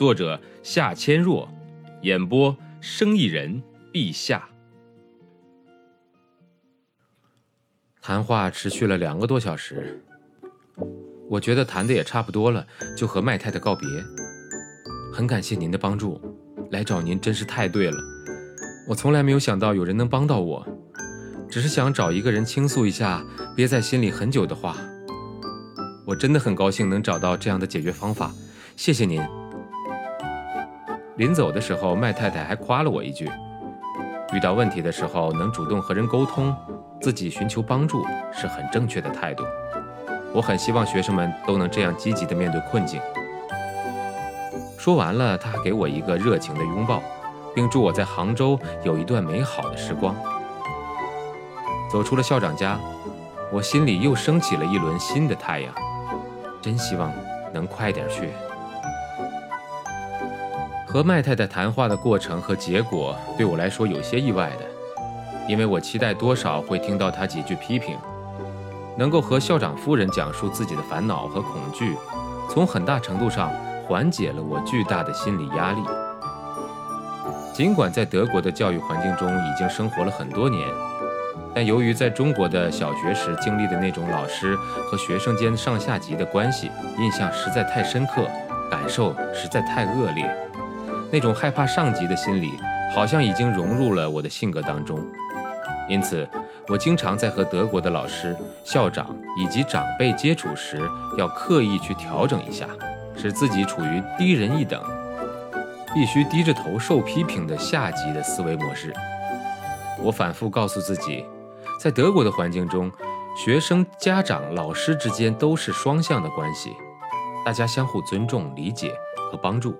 作者夏千若，演播生意人陛下。谈话持续了两个多小时，我觉得谈的也差不多了，就和麦太太告别。很感谢您的帮助，来找您真是太对了。我从来没有想到有人能帮到我，只是想找一个人倾诉一下憋在心里很久的话。我真的很高兴能找到这样的解决方法，谢谢您。临走的时候，麦太太还夸了我一句：“遇到问题的时候能主动和人沟通，自己寻求帮助是很正确的态度。”我很希望学生们都能这样积极地面对困境。说完了，他还给我一个热情的拥抱，并祝我在杭州有一段美好的时光。走出了校长家，我心里又升起了一轮新的太阳。真希望能快点去。和麦太太谈话的过程和结果对我来说有些意外的，因为我期待多少会听到她几句批评，能够和校长夫人讲述自己的烦恼和恐惧，从很大程度上缓解了我巨大的心理压力。尽管在德国的教育环境中已经生活了很多年，但由于在中国的小学时经历的那种老师和学生间上下级的关系，印象实在太深刻，感受实在太恶劣。那种害怕上级的心理，好像已经融入了我的性格当中，因此我经常在和德国的老师、校长以及长辈接触时，要刻意去调整一下，使自己处于低人一等，必须低着头受批评的下级的思维模式。我反复告诉自己，在德国的环境中，学生、家长、老师之间都是双向的关系，大家相互尊重、理解和帮助。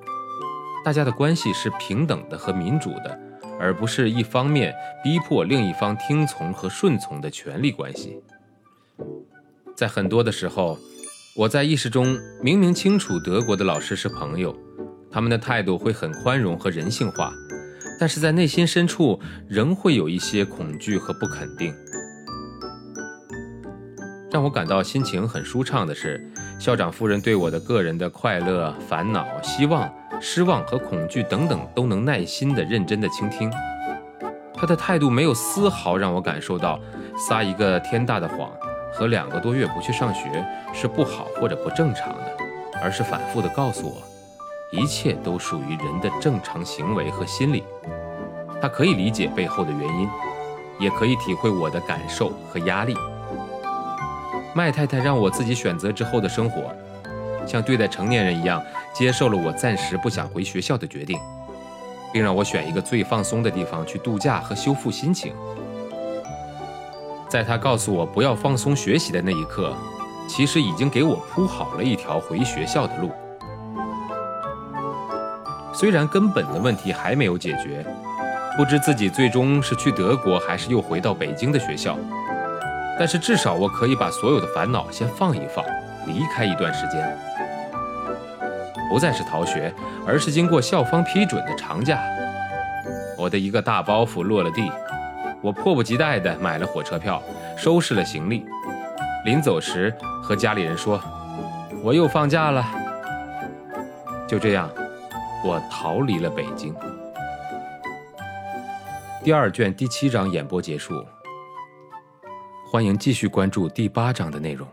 大家的关系是平等的和民主的，而不是一方面逼迫另一方听从和顺从的权利关系。在很多的时候，我在意识中明明清楚德国的老师是朋友，他们的态度会很宽容和人性化，但是在内心深处仍会有一些恐惧和不肯定。让我感到心情很舒畅的是，校长夫人对我的个人的快乐、烦恼、希望。失望和恐惧等等都能耐心的、认真的倾听。他的态度没有丝毫让我感受到撒一个天大的谎和两个多月不去上学是不好或者不正常的，而是反复的告诉我，一切都属于人的正常行为和心理。他可以理解背后的原因，也可以体会我的感受和压力。麦太太让我自己选择之后的生活。像对待成年人一样，接受了我暂时不想回学校的决定，并让我选一个最放松的地方去度假和修复心情。在他告诉我不要放松学习的那一刻，其实已经给我铺好了一条回学校的路。虽然根本的问题还没有解决，不知自己最终是去德国还是又回到北京的学校，但是至少我可以把所有的烦恼先放一放，离开一段时间。不再是逃学，而是经过校方批准的长假。我的一个大包袱落了地，我迫不及待地买了火车票，收拾了行李。临走时和家里人说：“我又放假了。”就这样，我逃离了北京。第二卷第七章演播结束，欢迎继续关注第八章的内容。